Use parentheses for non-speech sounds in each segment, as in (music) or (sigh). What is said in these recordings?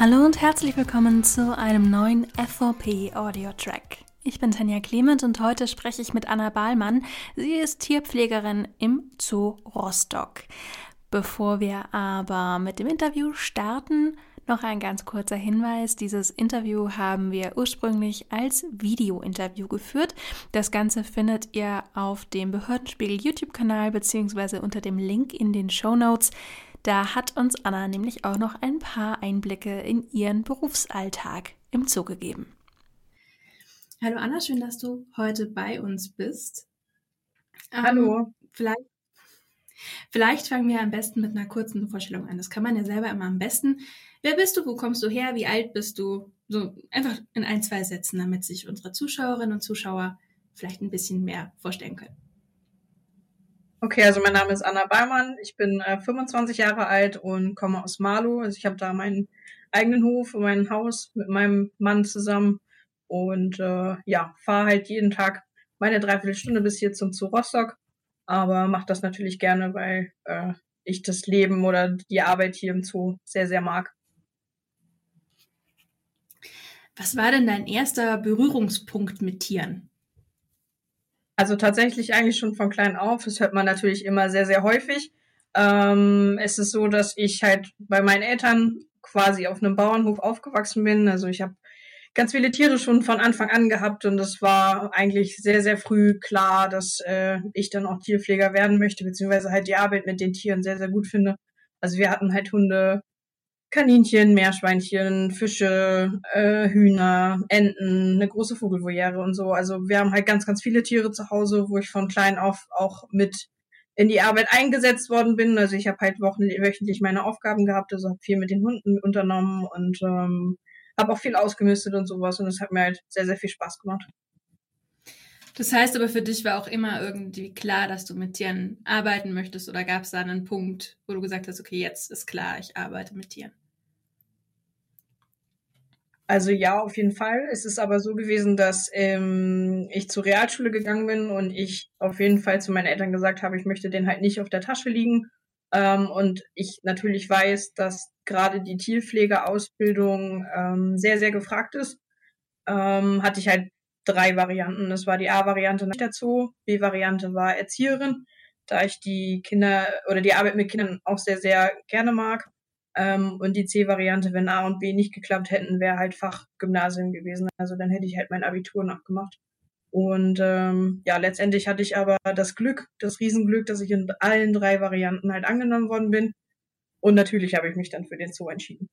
Hallo und herzlich willkommen zu einem neuen FOP Audio Track. Ich bin Tanja Clement und heute spreche ich mit Anna Bahlmann. Sie ist Tierpflegerin im Zoo Rostock. Bevor wir aber mit dem Interview starten, noch ein ganz kurzer Hinweis. Dieses Interview haben wir ursprünglich als Video-Interview geführt. Das Ganze findet ihr auf dem Behördenspiegel YouTube-Kanal bzw. unter dem Link in den Show Notes. Da hat uns Anna nämlich auch noch ein paar Einblicke in ihren Berufsalltag im Zoo gegeben. Hallo Anna, schön, dass du heute bei uns bist. Ähm, Hallo. Ähm, vielleicht, vielleicht fangen wir am besten mit einer kurzen Vorstellung an. Das kann man ja selber immer am besten. Wer bist du? Wo kommst du her? Wie alt bist du? So einfach in ein, zwei Sätzen, damit sich unsere Zuschauerinnen und Zuschauer vielleicht ein bisschen mehr vorstellen können. Okay, also mein Name ist Anna Beimann. Ich bin äh, 25 Jahre alt und komme aus Marlow. Also ich habe da meinen eigenen Hof und mein Haus mit meinem Mann zusammen und äh, ja, fahre halt jeden Tag meine Dreiviertelstunde bis hier zum Zoo Rostock, aber mache das natürlich gerne, weil äh, ich das Leben oder die Arbeit hier im Zoo sehr, sehr mag. Was war denn dein erster Berührungspunkt mit Tieren? Also tatsächlich eigentlich schon von klein auf. Das hört man natürlich immer sehr, sehr häufig. Ähm, es ist so, dass ich halt bei meinen Eltern quasi auf einem Bauernhof aufgewachsen bin. Also ich habe ganz viele Tiere schon von Anfang an gehabt und es war eigentlich sehr, sehr früh klar, dass äh, ich dann auch Tierpfleger werden möchte, beziehungsweise halt die Arbeit mit den Tieren sehr, sehr gut finde. Also wir hatten halt Hunde, Kaninchen, Meerschweinchen, Fische, äh, Hühner, Enten, eine große Vogelvoliere und so. Also wir haben halt ganz, ganz viele Tiere zu Hause, wo ich von klein auf auch mit in die Arbeit eingesetzt worden bin. Also ich habe halt wöchentlich meine Aufgaben gehabt, also habe viel mit den Hunden unternommen und ähm, habe auch viel ausgemistet und sowas und es hat mir halt sehr, sehr viel Spaß gemacht. Das heißt aber für dich war auch immer irgendwie klar, dass du mit Tieren arbeiten möchtest oder gab es da einen Punkt, wo du gesagt hast, okay, jetzt ist klar, ich arbeite mit Tieren? Also ja, auf jeden Fall. Es ist aber so gewesen, dass ähm, ich zur Realschule gegangen bin und ich auf jeden Fall zu meinen Eltern gesagt habe, ich möchte den halt nicht auf der Tasche liegen. Ähm, und ich natürlich weiß, dass gerade die Tierpflegeausbildung ähm, sehr, sehr gefragt ist. Ähm, hatte ich halt drei Varianten. Das war die A-Variante Zoo, B-Variante war Erzieherin, da ich die Kinder oder die Arbeit mit Kindern auch sehr, sehr gerne mag. Ähm, und die C-Variante, wenn A und B nicht geklappt hätten, wäre halt Fachgymnasium gewesen. Also dann hätte ich halt mein Abitur nachgemacht. Und ähm, ja, letztendlich hatte ich aber das Glück, das Riesenglück, dass ich in allen drei Varianten halt angenommen worden bin. Und natürlich habe ich mich dann für den Zoo entschieden.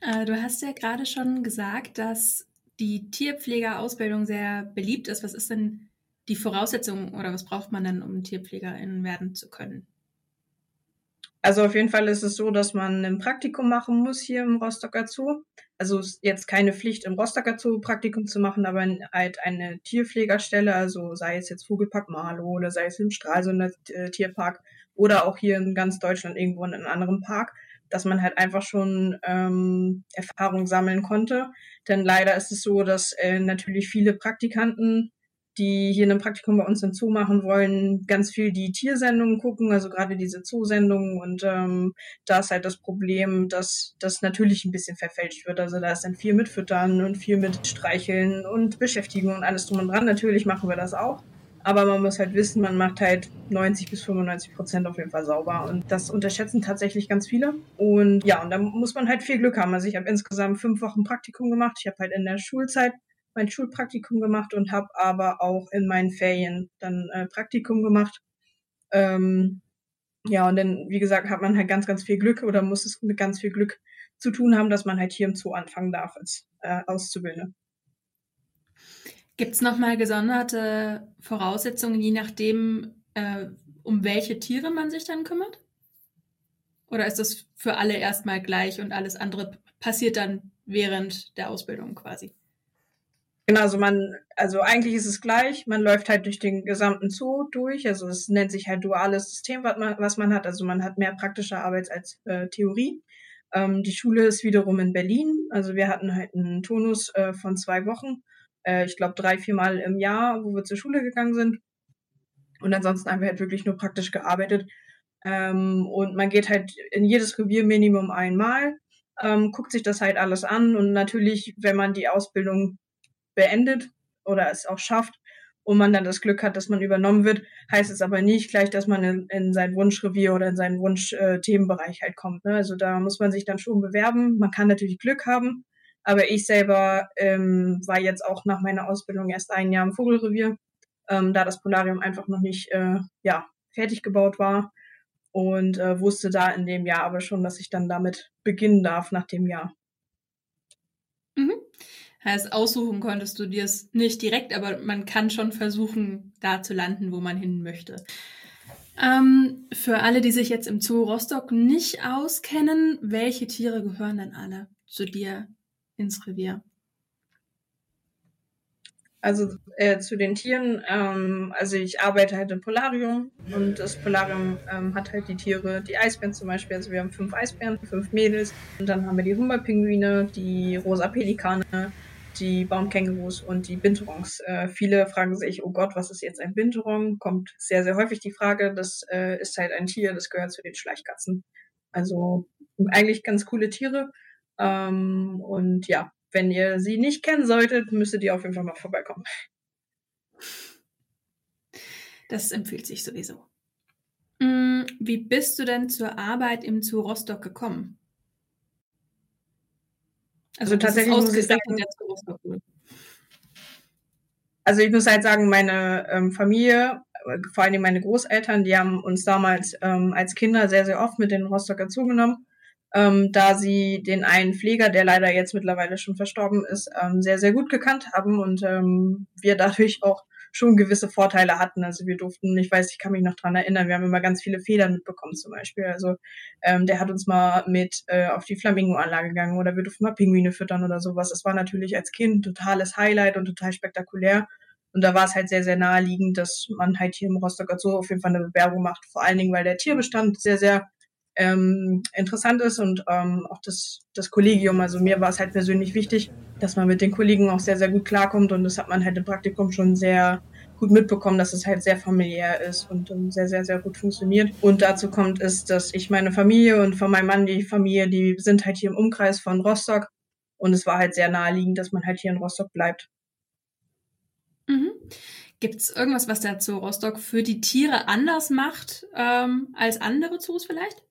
Äh, du hast ja gerade schon gesagt, dass die Tierpflegerausbildung sehr beliebt ist. Was ist denn die Voraussetzung oder was braucht man denn, um Tierpflegerin werden zu können? Also auf jeden Fall ist es so, dass man ein Praktikum machen muss hier im Rostocker Zoo. Also ist jetzt keine Pflicht im Rostocker Zoo Praktikum zu machen, aber halt eine Tierpflegerstelle, also sei es jetzt Vogelpark Marlow oder sei es im Stralsunder äh, Tierpark oder auch hier in ganz Deutschland irgendwo in einem anderen Park, dass man halt einfach schon ähm, Erfahrung sammeln konnte. Denn leider ist es so, dass äh, natürlich viele Praktikanten die hier ein Praktikum bei uns im Zoo machen wollen, ganz viel die Tiersendungen gucken, also gerade diese Zoosendungen. Und ähm, da ist halt das Problem, dass das natürlich ein bisschen verfälscht wird. Also da ist dann viel mit Füttern und viel mit Streicheln und Beschäftigung und alles drum und dran. Natürlich machen wir das auch. Aber man muss halt wissen, man macht halt 90 bis 95 Prozent auf jeden Fall sauber. Und das unterschätzen tatsächlich ganz viele. Und ja, und da muss man halt viel Glück haben. Also ich habe insgesamt fünf Wochen Praktikum gemacht. Ich habe halt in der Schulzeit mein Schulpraktikum gemacht und habe aber auch in meinen Ferien dann äh, Praktikum gemacht. Ähm, ja, und dann, wie gesagt, hat man halt ganz, ganz viel Glück oder muss es mit ganz viel Glück zu tun haben, dass man halt hier im Zoo anfangen darf als äh, Auszubildende. Gibt es nochmal gesonderte Voraussetzungen, je nachdem, äh, um welche Tiere man sich dann kümmert? Oder ist das für alle erstmal gleich und alles andere passiert dann während der Ausbildung quasi? Genau, also man, also eigentlich ist es gleich, man läuft halt durch den gesamten Zoo durch, also es nennt sich halt duales System, was man, was man hat, also man hat mehr praktische Arbeit als äh, Theorie. Ähm, die Schule ist wiederum in Berlin, also wir hatten halt einen Tonus äh, von zwei Wochen, äh, ich glaube drei, vier Mal im Jahr, wo wir zur Schule gegangen sind. Und ansonsten haben wir halt wirklich nur praktisch gearbeitet. Ähm, und man geht halt in jedes Revier Minimum einmal ähm, guckt sich das halt alles an und natürlich, wenn man die Ausbildung beendet oder es auch schafft und man dann das Glück hat, dass man übernommen wird, heißt es aber nicht gleich, dass man in, in sein Wunschrevier oder in seinen Wunsch-Themenbereich äh, halt kommt. Ne? Also da muss man sich dann schon bewerben. Man kann natürlich Glück haben, aber ich selber ähm, war jetzt auch nach meiner Ausbildung erst ein Jahr im Vogelrevier, ähm, da das Polarium einfach noch nicht äh, ja, fertig gebaut war und äh, wusste da in dem Jahr aber schon, dass ich dann damit beginnen darf nach dem Jahr. Mhm. Heißt, aussuchen konntest du dir es nicht direkt, aber man kann schon versuchen, da zu landen, wo man hin möchte. Ähm, für alle, die sich jetzt im Zoo Rostock nicht auskennen, welche Tiere gehören denn alle zu dir ins Revier? Also äh, zu den Tieren, ähm, also ich arbeite halt im Polarium und das Polarium ähm, hat halt die Tiere, die Eisbären zum Beispiel, also wir haben fünf Eisbären, fünf Mädels und dann haben wir die Hummerpinguine, die rosa Pelikane, die Baumkängurus und die Binturons. Äh, viele fragen sich, oh Gott, was ist jetzt ein Binturon? Kommt sehr, sehr häufig die Frage, das äh, ist halt ein Tier, das gehört zu den Schleichkatzen. Also eigentlich ganz coole Tiere. Ähm, und ja, wenn ihr sie nicht kennen solltet, müsstet ihr auf jeden Fall mal vorbeikommen. Das empfiehlt sich sowieso. Mm, wie bist du denn zur Arbeit im Zoo Rostock gekommen? Also, also tatsächlich muss ich sagen, also ich muss halt sagen, meine ähm, Familie, vor allem meine Großeltern, die haben uns damals ähm, als Kinder sehr, sehr oft mit den Rostocker zugenommen. Ähm, da sie den einen Pfleger, der leider jetzt mittlerweile schon verstorben ist, ähm, sehr, sehr gut gekannt haben und ähm, wir dadurch auch schon gewisse Vorteile hatten. Also wir durften, ich weiß, ich kann mich noch dran erinnern, wir haben immer ganz viele Fehler mitbekommen zum Beispiel. Also ähm, der hat uns mal mit äh, auf die Flamingo-Anlage gegangen oder wir durften mal Pinguine füttern oder sowas. Das war natürlich als Kind totales Highlight und total spektakulär. Und da war es halt sehr, sehr naheliegend, dass man halt hier im Rostocker Zoo auf jeden Fall eine Bewerbung macht. Vor allen Dingen, weil der Tierbestand sehr, sehr ähm, interessant ist und ähm, auch das, das Kollegium. Also mir war es halt persönlich wichtig, dass man mit den Kollegen auch sehr, sehr gut klarkommt und das hat man halt im Praktikum schon sehr gut mitbekommen, dass es halt sehr familiär ist und um, sehr, sehr, sehr gut funktioniert. Und dazu kommt es, dass ich meine Familie und von meinem Mann die Familie, die sind halt hier im Umkreis von Rostock und es war halt sehr naheliegend, dass man halt hier in Rostock bleibt. Mhm. Gibt es irgendwas, was der Zoo Rostock für die Tiere anders macht ähm, als andere Zoos vielleicht?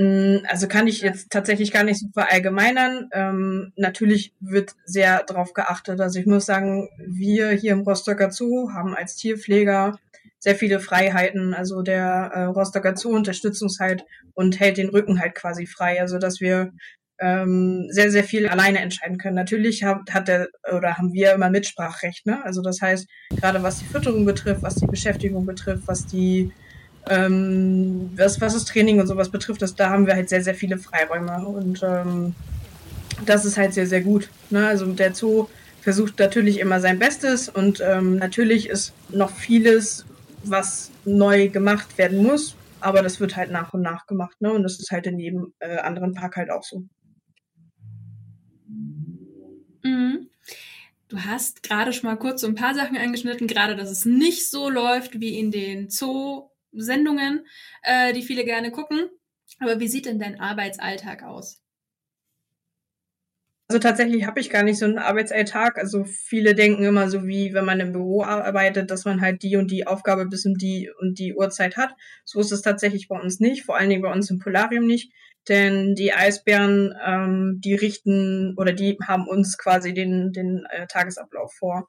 Mm, also kann ich jetzt tatsächlich gar nicht so verallgemeinern. Ähm, natürlich wird sehr darauf geachtet. Also ich muss sagen, wir hier im Rostocker Zoo haben als Tierpfleger sehr viele Freiheiten. Also der äh, Rostocker Zoo unterstützt uns halt und hält den Rücken halt quasi frei. Also dass wir ähm, sehr, sehr viel alleine entscheiden können. Natürlich hat, hat der oder haben wir immer Mitsprachrecht. Ne? Also das heißt, gerade was die Fütterung betrifft, was die Beschäftigung betrifft, was die ähm, was, was das Training und sowas betrifft, das, da haben wir halt sehr, sehr viele Freiräume und ähm, das ist halt sehr, sehr gut. Ne? Also der Zoo versucht natürlich immer sein Bestes und ähm, natürlich ist noch vieles, was neu gemacht werden muss, aber das wird halt nach und nach gemacht. Ne? Und das ist halt in jedem äh, anderen Park halt auch so. Mhm. Du hast gerade schon mal kurz so ein paar Sachen angeschnitten, gerade dass es nicht so läuft wie in den Zoo Sendungen, äh, die viele gerne gucken. Aber wie sieht denn dein Arbeitsalltag aus? Also tatsächlich habe ich gar nicht so einen Arbeitsalltag. Also viele denken immer so wie, wenn man im Büro arbeitet, dass man halt die und die Aufgabe bis um die und die Uhrzeit hat. So ist es tatsächlich bei uns nicht, vor allen Dingen bei uns im Polarium nicht. Denn die Eisbären, ähm, die richten oder die haben uns quasi den, den äh, Tagesablauf vor.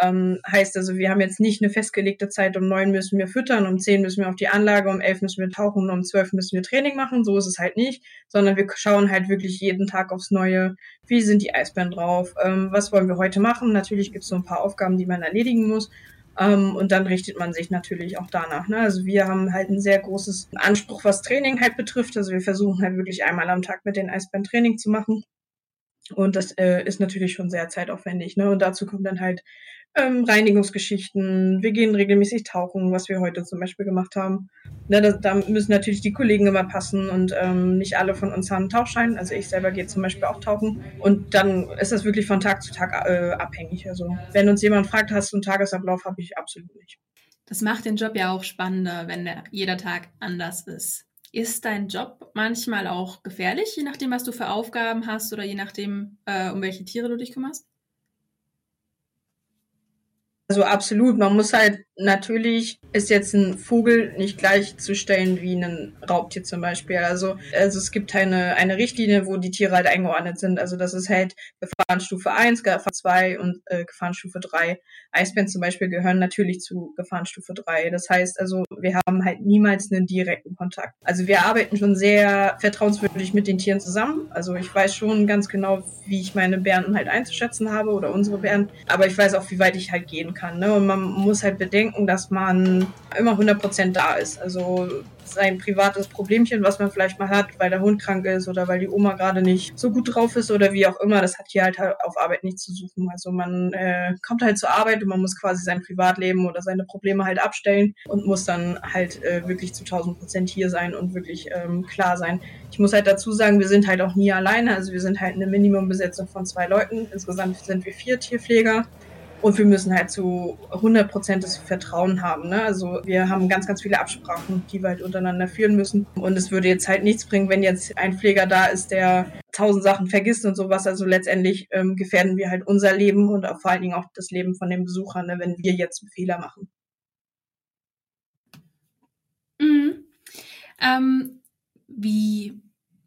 Ähm, heißt also, wir haben jetzt nicht eine festgelegte Zeit, um neun müssen wir füttern, um zehn müssen wir auf die Anlage, um elf müssen wir tauchen, um zwölf müssen wir Training machen. So ist es halt nicht, sondern wir schauen halt wirklich jeden Tag aufs Neue, wie sind die Eisbären drauf, ähm, was wollen wir heute machen. Natürlich gibt es so ein paar Aufgaben, die man erledigen muss. Um, ähm, und dann richtet man sich natürlich auch danach. Ne? Also wir haben halt ein sehr großes Anspruch, was Training halt betrifft. Also wir versuchen halt wirklich einmal am Tag mit den Eisbären Training zu machen. Und das äh, ist natürlich schon sehr zeitaufwendig. Ne? Und dazu kommt dann halt ähm, Reinigungsgeschichten, wir gehen regelmäßig tauchen, was wir heute zum Beispiel gemacht haben. Ne, da, da, müssen natürlich die Kollegen immer passen und ähm, nicht alle von uns haben einen Tauchschein. Also ich selber gehe zum Beispiel auch tauchen und dann ist das wirklich von Tag zu Tag äh, abhängig. Also wenn uns jemand fragt, hast du einen Tagesablauf, habe ich absolut nicht. Das macht den Job ja auch spannender, wenn der, jeder Tag anders ist. Ist dein Job manchmal auch gefährlich, je nachdem, was du für Aufgaben hast oder je nachdem, äh, um welche Tiere du dich kümmerst? Also absolut. Man muss halt natürlich ist jetzt ein Vogel nicht gleichzustellen wie ein Raubtier zum Beispiel. Also, also es gibt eine, eine Richtlinie, wo die Tiere halt eingeordnet sind. Also das ist halt Gefahrenstufe 1, Gefahren 2 und äh, Gefahrenstufe 3. Eisbären zum Beispiel gehören natürlich zu Gefahrenstufe 3. Das heißt also, wir haben halt niemals einen direkten Kontakt. Also wir arbeiten schon sehr vertrauenswürdig mit den Tieren zusammen. Also ich weiß schon ganz genau, wie ich meine Bären halt einzuschätzen habe oder unsere Bären. Aber ich weiß auch, wie weit ich halt gehen kann. Ne? Und man muss halt bedenken, dass man immer 100% da ist. Also sein privates Problemchen, was man vielleicht mal hat, weil der Hund krank ist oder weil die Oma gerade nicht so gut drauf ist oder wie auch immer, das hat hier halt auf Arbeit nichts zu suchen. Also man äh, kommt halt zur Arbeit und man muss quasi sein Privatleben oder seine Probleme halt abstellen und muss dann halt äh, wirklich zu 1000 Prozent hier sein und wirklich ähm, klar sein. Ich muss halt dazu sagen, wir sind halt auch nie alleine. Also wir sind halt eine Minimumbesetzung von zwei Leuten. Insgesamt sind wir vier Tierpfleger. Und wir müssen halt zu 100 Prozent das Vertrauen haben. Ne? Also wir haben ganz, ganz viele Absprachen, die wir halt untereinander führen müssen. Und es würde jetzt halt nichts bringen, wenn jetzt ein Pfleger da ist, der tausend Sachen vergisst und sowas. Also letztendlich ähm, gefährden wir halt unser Leben und auch vor allen Dingen auch das Leben von den Besuchern, ne, wenn wir jetzt einen Fehler machen. Mhm. Ähm, wie,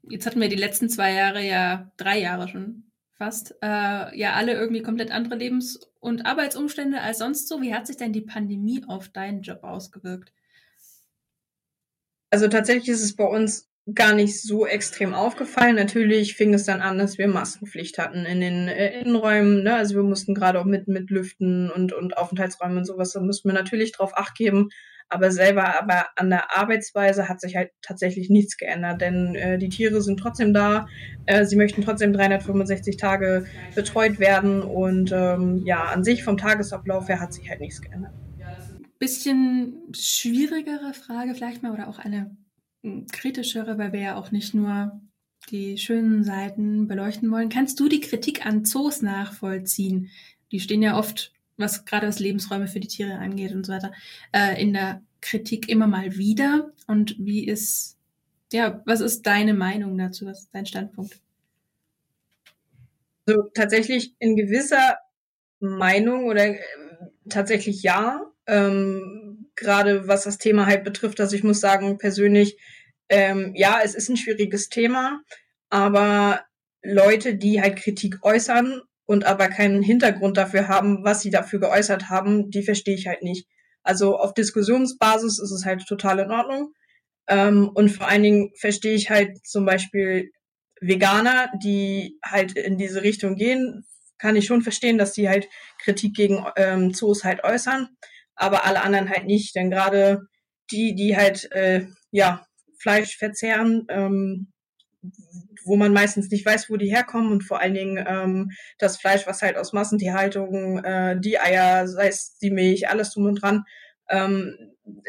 jetzt hatten wir die letzten zwei Jahre ja, drei Jahre schon fast, äh, ja alle irgendwie komplett andere Lebens- und Arbeitsumstände als sonst so. Wie hat sich denn die Pandemie auf deinen Job ausgewirkt? Also tatsächlich ist es bei uns gar nicht so extrem aufgefallen. Natürlich fing es dann an, dass wir Maskenpflicht hatten in den äh, Innenräumen. Ne? Also wir mussten gerade auch mit, mit Lüften und, und Aufenthaltsräumen und sowas, da mussten wir natürlich drauf acht geben. Aber selber, aber an der Arbeitsweise hat sich halt tatsächlich nichts geändert, denn äh, die Tiere sind trotzdem da. Äh, sie möchten trotzdem 365 Tage betreut werden und ähm, ja, an sich vom Tagesablauf her hat sich halt nichts geändert. Bisschen schwierigere Frage vielleicht mal oder auch eine hm, kritischere, weil wir ja auch nicht nur die schönen Seiten beleuchten wollen. Kannst du die Kritik an Zoos nachvollziehen? Die stehen ja oft was gerade was Lebensräume für die Tiere angeht und so weiter, äh, in der Kritik immer mal wieder. Und wie ist, ja, was ist deine Meinung dazu? Was ist dein Standpunkt? So, tatsächlich in gewisser Meinung oder äh, tatsächlich ja. Ähm, gerade was das Thema halt betrifft, also ich muss sagen, persönlich, ähm, ja, es ist ein schwieriges Thema, aber Leute, die halt Kritik äußern und aber keinen Hintergrund dafür haben, was sie dafür geäußert haben, die verstehe ich halt nicht. Also auf Diskussionsbasis ist es halt total in Ordnung. Ähm, und vor allen Dingen verstehe ich halt zum Beispiel Veganer, die halt in diese Richtung gehen, kann ich schon verstehen, dass die halt Kritik gegen ähm, Zoos halt äußern, aber alle anderen halt nicht. Denn gerade die, die halt äh, ja Fleisch verzehren, ähm, wo man meistens nicht weiß, wo die herkommen und vor allen Dingen ähm, das Fleisch, was halt aus Massentierhaltung, äh, die Eier, sei es die Milch, alles drum und dran, ähm,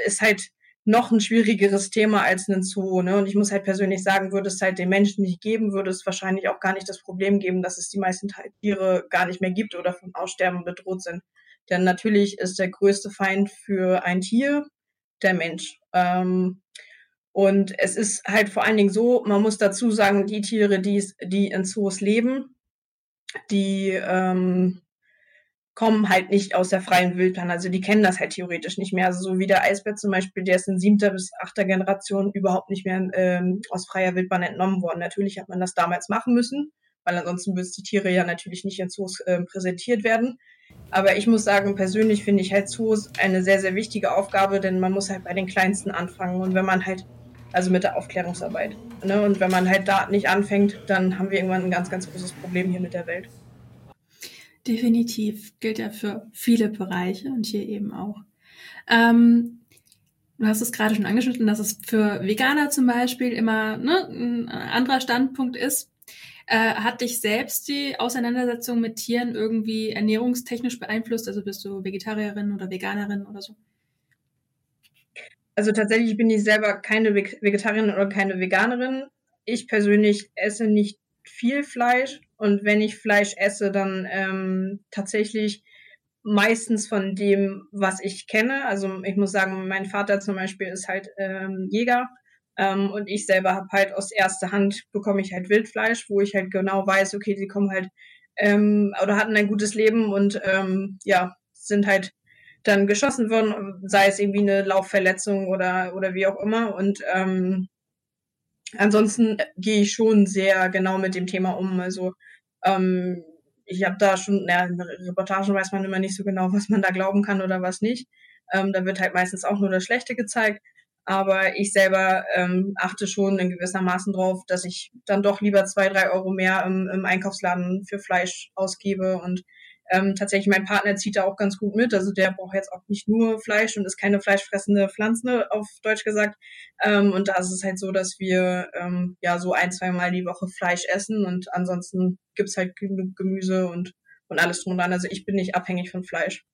ist halt noch ein schwierigeres Thema als ein Zoo. Ne? Und ich muss halt persönlich sagen, würde es halt den Menschen nicht geben, würde es wahrscheinlich auch gar nicht das Problem geben, dass es die meisten Tiere gar nicht mehr gibt oder vom Aussterben bedroht sind. Denn natürlich ist der größte Feind für ein Tier der Mensch. Ähm, und es ist halt vor allen Dingen so, man muss dazu sagen, die Tiere, die, die in Zoos leben, die ähm, kommen halt nicht aus der freien Wildbahn. Also die kennen das halt theoretisch nicht mehr. Also so wie der Eisbär zum Beispiel, der ist in siebter bis achter Generation überhaupt nicht mehr ähm, aus freier Wildbahn entnommen worden. Natürlich hat man das damals machen müssen, weil ansonsten würden die Tiere ja natürlich nicht in Zoos äh, präsentiert werden. Aber ich muss sagen, persönlich finde ich halt Zoos eine sehr, sehr wichtige Aufgabe, denn man muss halt bei den Kleinsten anfangen. Und wenn man halt also mit der Aufklärungsarbeit. Ne? Und wenn man halt da nicht anfängt, dann haben wir irgendwann ein ganz, ganz großes Problem hier mit der Welt. Definitiv gilt ja für viele Bereiche und hier eben auch. Ähm, du hast es gerade schon angeschnitten, dass es für Veganer zum Beispiel immer ne, ein anderer Standpunkt ist. Äh, hat dich selbst die Auseinandersetzung mit Tieren irgendwie ernährungstechnisch beeinflusst? Also bist du Vegetarierin oder Veganerin oder so? Also tatsächlich bin ich selber keine Vegetarierin oder keine Veganerin. Ich persönlich esse nicht viel Fleisch und wenn ich Fleisch esse, dann ähm, tatsächlich meistens von dem, was ich kenne. Also ich muss sagen, mein Vater zum Beispiel ist halt ähm, Jäger Ähm, und ich selber habe halt aus erster Hand bekomme ich halt Wildfleisch, wo ich halt genau weiß, okay, die kommen halt ähm, oder hatten ein gutes Leben und ähm, ja, sind halt dann geschossen worden, sei es irgendwie eine Laufverletzung oder, oder wie auch immer. Und ähm, ansonsten gehe ich schon sehr genau mit dem Thema um. Also ähm, ich habe da schon, ja, in Reportagen weiß man immer nicht so genau, (laughs) was man da glauben kann oder was nicht. Ähm, da wird halt meistens auch nur das Schlechte gezeigt. Aber ich selber ähm, achte schon in gewissermaßen drauf, dass ich dann doch lieber zwei, drei Euro mehr im, im Einkaufsladen für Fleisch ausgebe und ähm, tatsächlich, mein Partner zieht da auch ganz gut mit. Also der braucht jetzt auch nicht nur Fleisch und ist keine fleischfressende Pflanze, auf Deutsch gesagt. Ähm, und da ist es halt so, dass wir ähm, ja so ein, zwei Mal die Woche Fleisch essen und ansonsten gibt's halt genug Gemüse und, und alles drum und dran. Also ich bin nicht abhängig von Fleisch.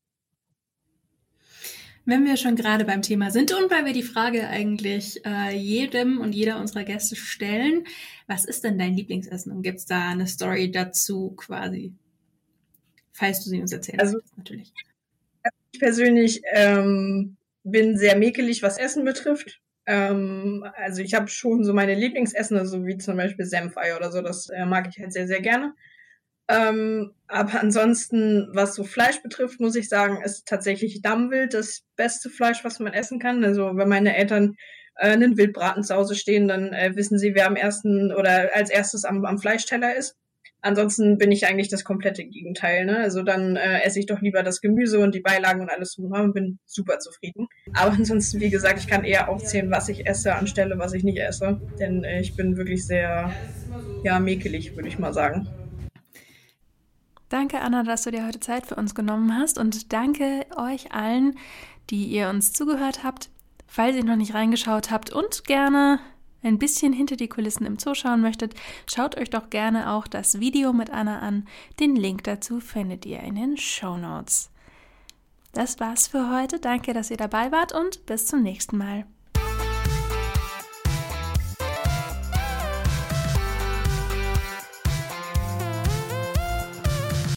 Wenn wir schon gerade beim Thema sind und weil wir die Frage eigentlich äh, jedem und jeder unserer Gäste stellen, was ist denn dein Lieblingsessen und gibt's da eine Story dazu quasi? Falls du sie uns erzählst. Also, natürlich. Ich persönlich ähm, bin sehr mäkelig, was Essen betrifft. Ähm, also ich habe schon so meine Lieblingsessen, also wie zum Beispiel Senfei oder so, das äh, mag ich halt sehr, sehr gerne. Ähm, aber ansonsten, was so Fleisch betrifft, muss ich sagen, ist tatsächlich Dammwild das beste Fleisch, was man essen kann. Also wenn meine Eltern äh, einen Wildbraten zu Hause stehen, dann äh, wissen sie, wer am ersten oder als erstes am, am Fleischteller ist. Ansonsten bin ich eigentlich das komplette Gegenteil. Ne? Also dann äh, esse ich doch lieber das Gemüse und die Beilagen und alles und bin super zufrieden. Aber (laughs) ansonsten, wie gesagt, ich kann eher aufzählen, was ich esse, anstelle was ich nicht esse. Denn äh, ich bin wirklich sehr, ja, mäkelig, würde ich mal sagen. Danke, Anna, dass du dir heute Zeit für uns genommen hast und danke euch allen, die ihr uns zugehört habt. Falls ihr noch nicht reingeschaut habt und gerne ein bisschen hinter die Kulissen im Zoo schauen möchtet, schaut euch doch gerne auch das Video mit Anna an. Den Link dazu findet ihr in den Show Notes. Das war's für heute. Danke, dass ihr dabei wart und bis zum nächsten Mal.